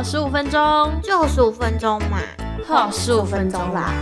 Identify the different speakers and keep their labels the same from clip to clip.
Speaker 1: 好十五分钟，
Speaker 2: 就十五分钟嘛，
Speaker 1: 好十五分钟啦。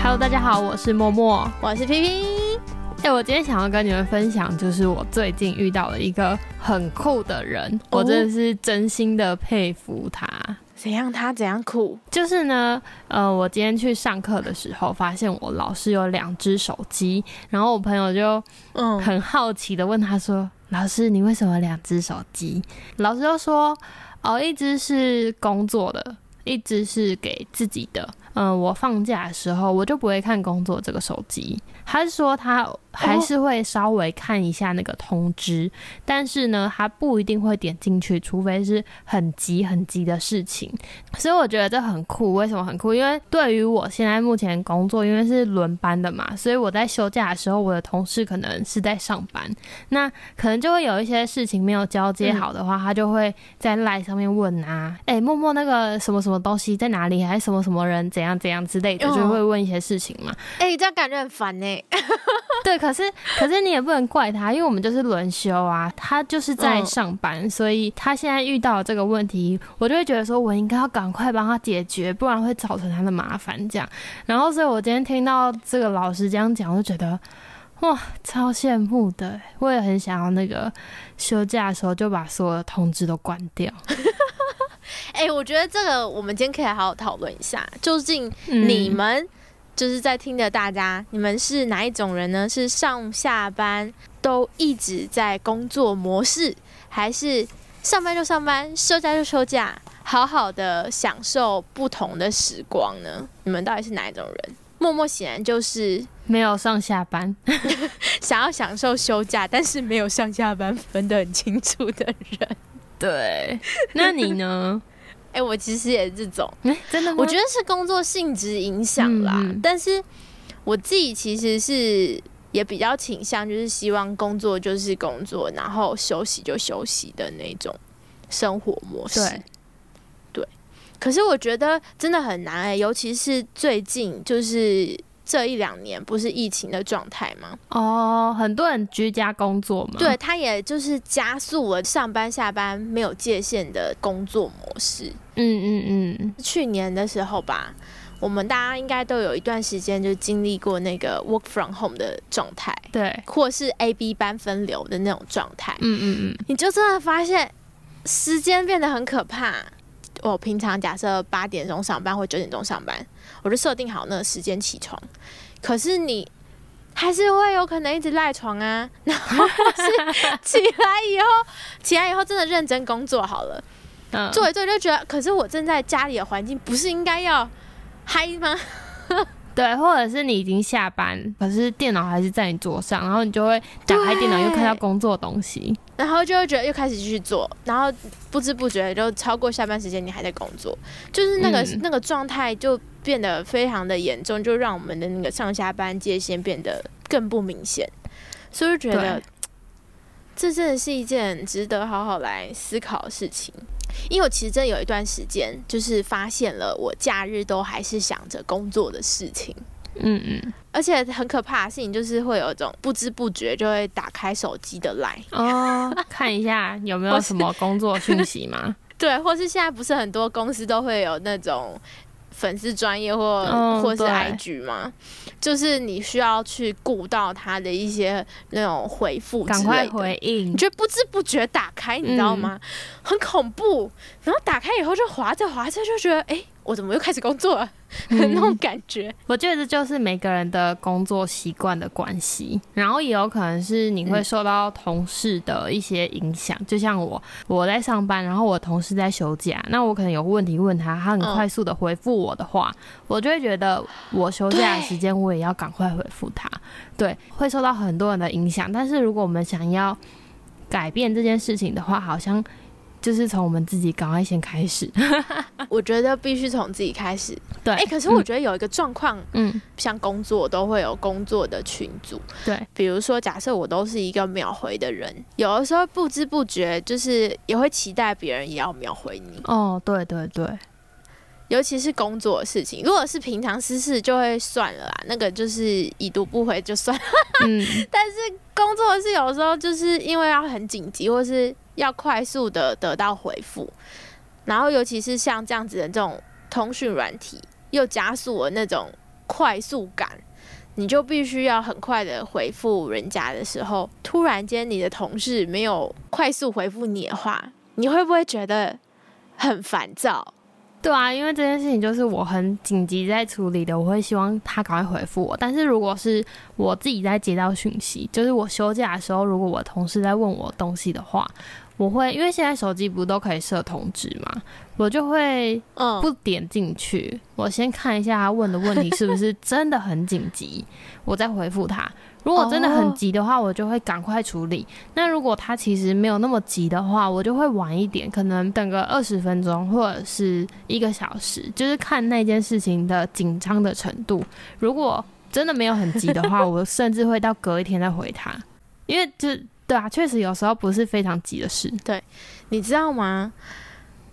Speaker 1: Hello，大家好，我是默默，
Speaker 2: 我是皮皮。
Speaker 1: 哎，我今天想要跟你们分享，就是我最近遇到了一个很酷的人，我真的是真心的佩服他。
Speaker 2: 怎样？他怎样酷？
Speaker 1: 就是呢，呃，我今天去上课的时候，发现我老师有两只手机，然后我朋友就嗯很好奇的问他说：“老师，你为什么两只手机？”老师就说：“哦，一只是工作的，一只是给自己的。嗯，我放假的时候，我就不会看工作这个手机。”他是说他。还是会稍微看一下那个通知，但是呢，他不一定会点进去，除非是很急很急的事情。所以我觉得这很酷。为什么很酷？因为对于我现在目前工作，因为是轮班的嘛，所以我在休假的时候，我的同事可能是在上班，那可能就会有一些事情没有交接好的话，他就会在赖上面问啊，哎，默默那个什么什么东西在哪里，还是什么什么人怎样怎样之类的，就会问一些事情嘛。
Speaker 2: 哎，这样感觉很烦呢。
Speaker 1: 对。可是，可是你也不能怪他，因为我们就是轮休啊，他就是在上班，所以他现在遇到这个问题，我就会觉得说，我应该要赶快帮他解决，不然会造成他的麻烦。这样，然后，所以我今天听到这个老师这样讲，我就觉得哇，超羡慕的。我也很想要那个休假的时候就把所有的通知都关掉。
Speaker 2: 哎，我觉得这个我们今天可以好好讨论一下，究竟你们。就是在听的大家，你们是哪一种人呢？是上下班都一直在工作模式，还是上班就上班，休假就休假，好好的享受不同的时光呢？你们到底是哪一种人？默默显然就是
Speaker 1: 没有上下班，
Speaker 2: 想要享受休假，但是没有上下班分得很清楚的人。
Speaker 1: 对，那你呢？
Speaker 2: 哎，我其实也是这种，
Speaker 1: 真的，
Speaker 2: 我觉得是工作性质影响啦。但是我自己其实是也比较倾向，就是希望工作就是工作，然后休息就休息的那种生活模式。对，对。可是我觉得真的很难哎，尤其是最近就是。这一两年不是疫情的状态吗？
Speaker 1: 哦，很多人居家工作嘛。
Speaker 2: 对，他也就是加速了上班下班没有界限的工作模式。嗯嗯嗯。去年的时候吧，我们大家应该都有一段时间就经历过那个 work from home 的状态，
Speaker 1: 对，
Speaker 2: 或是 A B 班分流的那种状态。嗯嗯嗯。你就真的发现时间变得很可怕。我平常假设八点钟上班或九点钟上班。我就设定好那个时间起床，可是你还是会有可能一直赖床啊，然后是 起来以后，起来以后真的认真工作好了，做一做就觉得，可是我正在家里的环境，不是应该要嗨吗？
Speaker 1: 对，或者是你已经下班，可是电脑还是在你桌上，然后你就会打开电脑又看到工作东西，
Speaker 2: 然后就会觉得又开始继续做，然后不知不觉就超过下班时间，你还在工作，就是那个那个状态就变得非常的严重，就让我们的那个上下班界限变得更不明显，所以觉得这真的是一件值得好好来思考的事情。因为我其实真的有一段时间，就是发现了我假日都还是想着工作的事情，嗯嗯，而且很可怕的事情就是会有一种不知不觉就会打开手机的来
Speaker 1: 哦，看一下有没有什么工作讯息吗？
Speaker 2: 对，或是现在不是很多公司都会有那种。粉丝专业或或是 IG 吗？就是你需要去顾到他的一些那种回复，
Speaker 1: 赶快回应，
Speaker 2: 你就不知不觉打开，你知道吗？很恐怖。然后打开以后就滑着滑着就觉得，哎。我怎么又开始工作了？那种感觉，
Speaker 1: 我觉得这就是每个人的工作习惯的关系，然后也有可能是你会受到同事的一些影响。就像我，我在上班，然后我同事在休假，那我可能有问题问他，他很快速的回复我的话，我就会觉得我休假的时间我也要赶快回复他。对，会受到很多人的影响。但是如果我们想要改变这件事情的话，好像。就是从我们自己赶快先开始，
Speaker 2: 我觉得必须从自己开始。
Speaker 1: 对，
Speaker 2: 哎，可是我觉得有一个状况，嗯，像工作都会有工作的群组，
Speaker 1: 对，
Speaker 2: 比如说假设我都是一个秒回的人，有的时候不知不觉就是也会期待别人也要秒回你。
Speaker 1: 哦，对对对，
Speaker 2: 尤其是工作的事情。如果是平常私事就会算了啦，那个就是已读不回就算。嗯，但是工作是有时候就是因为要很紧急，或是要快速的得到回复，然后尤其是像这样子的这种通讯软体，又加速了那种快速感。你就必须要很快的回复人家的时候，突然间你的同事没有快速回复你的话，你会不会觉得很烦躁？
Speaker 1: 对啊，因为这件事情就是我很紧急在处理的，我会希望他赶快回复我。但是如果是我自己在接到讯息，就是我休假的时候，如果我同事在问我东西的话。我会，因为现在手机不都可以设通知嘛，我就会不点进去，我先看一下他问的问题是不是真的很紧急，我再回复他。如果真的很急的话，我就会赶快处理。那如果他其实没有那么急的话，我就会晚一点，可能等个二十分钟或者是一个小时，就是看那件事情的紧张的程度。如果真的没有很急的话，我甚至会到隔一天再回他，因为就。对啊，确实有时候不是非常急的事。
Speaker 2: 对，你知道吗？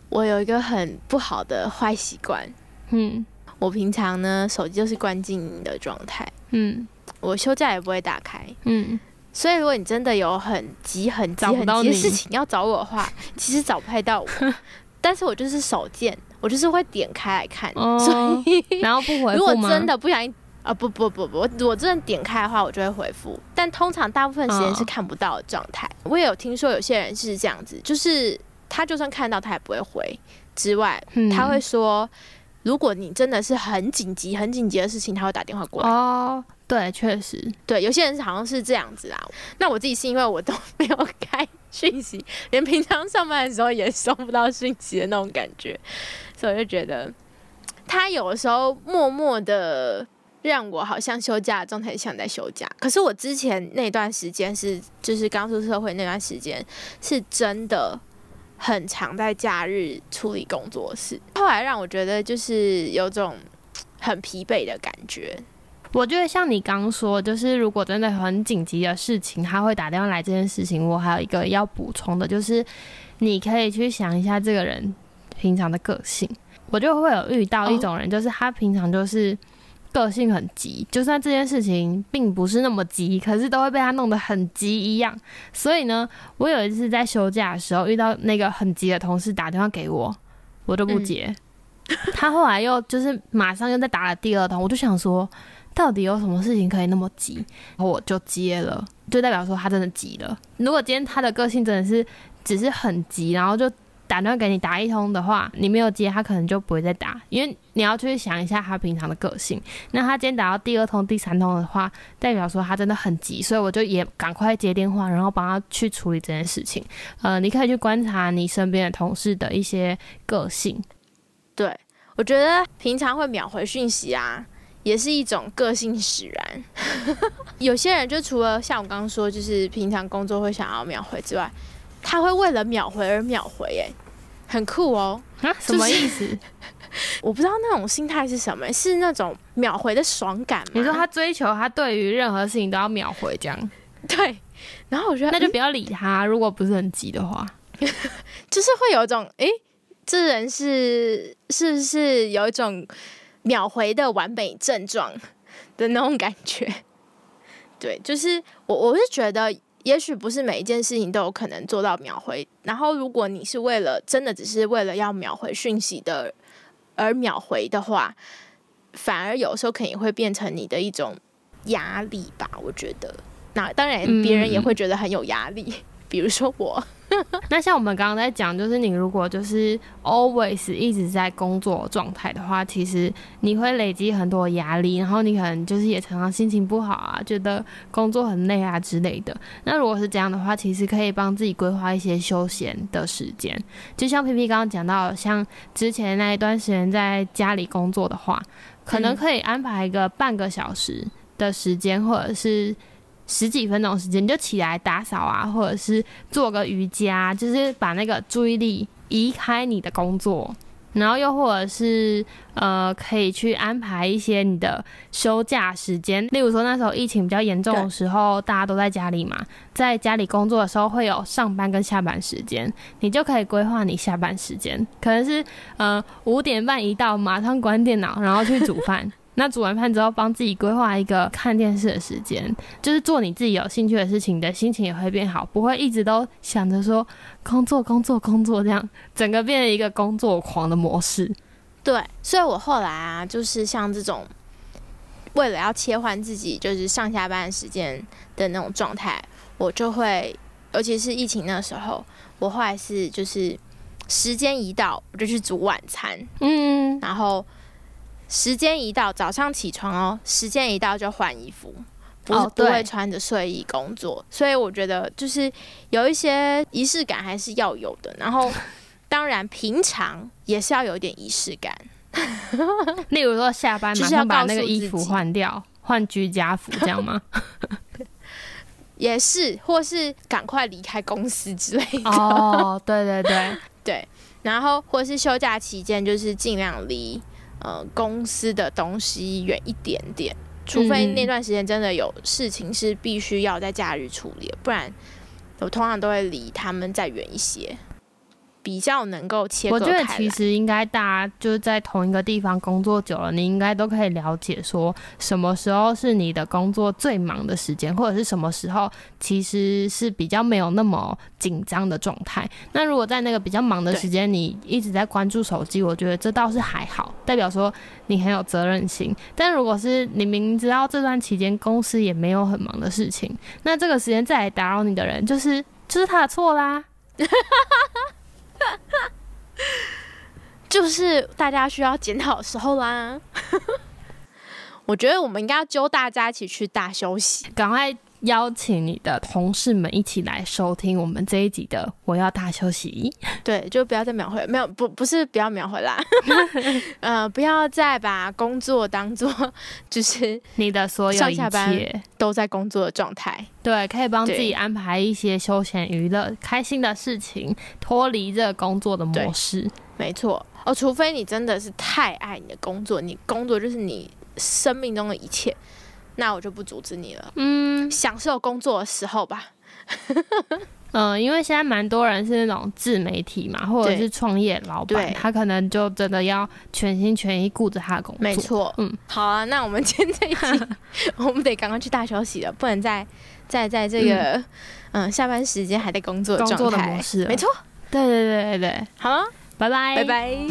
Speaker 2: 我有一个很不好的坏习惯。嗯，我平常呢手机就是关静音的状态。嗯，我休假也不会打开。嗯，所以如果你真的有很急、很急、很急的事情要找我的话，其实找不太到我。但是我就是手贱，我就是会点开来看。所以
Speaker 1: 然后不回
Speaker 2: 复如果真的不小心。啊不不不不，我我真的点开的话，我就会回复，但通常大部分时间是看不到的状态。我也有听说有些人是这样子，就是他就算看到他也不会回，之外他会说，如果你真的是很紧急、很紧急的事情，他会打电话过来。
Speaker 1: 哦，对，确实，
Speaker 2: 对，有些人好像是这样子啊。那我自己是因为我都 没有开讯息，连平常上班的时候也收不到讯息的那种感觉，所以我就觉得他有的时候默默的。让我好像休假的状态像在休假，可是我之前那段时间是，就是刚出社会那段时间，是真的很常在假日处理工作室。后来让我觉得就是有种很疲惫的感觉。
Speaker 1: 我觉得像你刚说，就是如果真的很紧急的事情，他会打电话来这件事情，我还有一个要补充的，就是你可以去想一下这个人平常的个性。我就会有遇到一种人，就是他平常就是。个性很急，就算这件事情并不是那么急，可是都会被他弄得很急一样。所以呢，我有一次在休假的时候遇到那个很急的同事打电话给我，我都不接。他后来又就是马上又在打了第二通，我就想说，到底有什么事情可以那么急？然后我就接了，就代表说他真的急了。如果今天他的个性真的是只是很急，然后就。打电话给你打一通的话，你没有接，他可能就不会再打，因为你要去想一下他平常的个性。那他今天打到第二通、第三通的话，代表说他真的很急，所以我就也赶快接电话，然后帮他去处理这件事情。呃，你可以去观察你身边的同事的一些个性。
Speaker 2: 对我觉得平常会秒回讯息啊，也是一种个性使然。有些人就除了像我刚刚说，就是平常工作会想要秒回之外。他会为了秒回而秒回，哎，很酷哦！
Speaker 1: 啊，什么意思？
Speaker 2: 我不知道那种心态是什么，是那种秒回的爽感吗？
Speaker 1: 你说他追求他对于任何事情都要秒回这样？
Speaker 2: 对。然后我觉得
Speaker 1: 那就不要理他，如果不是很急的话，
Speaker 2: 就是会有一种，哎，这人是是不是有一种秒回的完美症状的那种感觉？对，就是我我是觉得。也许不是每一件事情都有可能做到秒回，然后如果你是为了真的只是为了要秒回讯息的而秒回的话，反而有时候可能会变成你的一种压力吧。我觉得，那当然别人也会觉得很有压力，比如说我。
Speaker 1: 那像我们刚刚在讲，就是你如果就是 always 一直在工作状态的话，其实你会累积很多压力，然后你可能就是也常常心情不好啊，觉得工作很累啊之类的。那如果是这样的话，其实可以帮自己规划一些休闲的时间。就像 P P 刚刚讲到，像之前那一段时间在家里工作的话，可能可以安排一个半个小时的时间，或者是。十几分钟时间，你就起来打扫啊，或者是做个瑜伽，就是把那个注意力移开你的工作，然后又或者是呃，可以去安排一些你的休假时间，例如说那时候疫情比较严重的时候，大家都在家里嘛，在家里工作的时候会有上班跟下班时间，你就可以规划你下班时间，可能是呃五点半一到马上关电脑，然后去煮饭。那煮完饭之后，帮自己规划一个看电视的时间，就是做你自己有兴趣的事情，你的心情也会变好，不会一直都想着说工作、工作、工作这样，整个变成一个工作狂的模式。
Speaker 2: 对，所以我后来啊，就是像这种为了要切换自己就是上下班时间的那种状态，我就会，尤其是疫情那时候，我后来是就是时间一到，我就去煮晚餐，嗯，然后。时间一到，早上起床哦，时间一到就换衣服，不不会穿着睡衣工作。所以我觉得就是有一些仪式感还是要有的。然后 当然平常也是要有点仪式感，
Speaker 1: 例如说下班马上把那个衣服换掉，换居家服这样吗？
Speaker 2: 也是，或是赶快离开公司之类的。
Speaker 1: 哦，对对对
Speaker 2: 对，然后或是休假期间，就是尽量离。呃，公司的东西远一点点，除非那段时间真的有事情是必须要在假日处理，不然我通常都会离他们再远一些。比较能够切割
Speaker 1: 我觉得其实应该大家就是在同一个地方工作久了，你应该都可以了解说什么时候是你的工作最忙的时间，或者是什么时候其实是比较没有那么紧张的状态。那如果在那个比较忙的时间，你一直在关注手机，我觉得这倒是还好，代表说你很有责任心。但如果是你明明知道这段期间公司也没有很忙的事情，那这个时间再来打扰你的人，就是就是他的错啦。
Speaker 2: 就是大家需要检讨的时候啦。我觉得我们应该要揪大家一起去大休息，
Speaker 1: 赶快邀请你的同事们一起来收听我们这一集的《我要大休息》。
Speaker 2: 对，就不要再秒回，没有不不是不要秒回啦，呃，不要再把工作当做就是
Speaker 1: 你的所有一切
Speaker 2: 都在工作的状态。
Speaker 1: 对，可以帮自己安排一些休闲娱乐、开心的事情，脱离这个工作的模式。
Speaker 2: 没错。哦，除非你真的是太爱你的工作，你工作就是你生命中的一切，那我就不阻止你了。嗯，享受工作的时候吧。
Speaker 1: 嗯，因为现在蛮多人是那种自媒体嘛，或者是创业老板，他可能就真的要全心全意顾着他的工作。
Speaker 2: 没错。嗯，好啊，那我们今天这一期，我们得赶快去大休息了，不能再再在这个嗯下班时间还在工作
Speaker 1: 工作
Speaker 2: 的
Speaker 1: 模式。
Speaker 2: 没错。
Speaker 1: 对对对对对，
Speaker 2: 好。拜拜，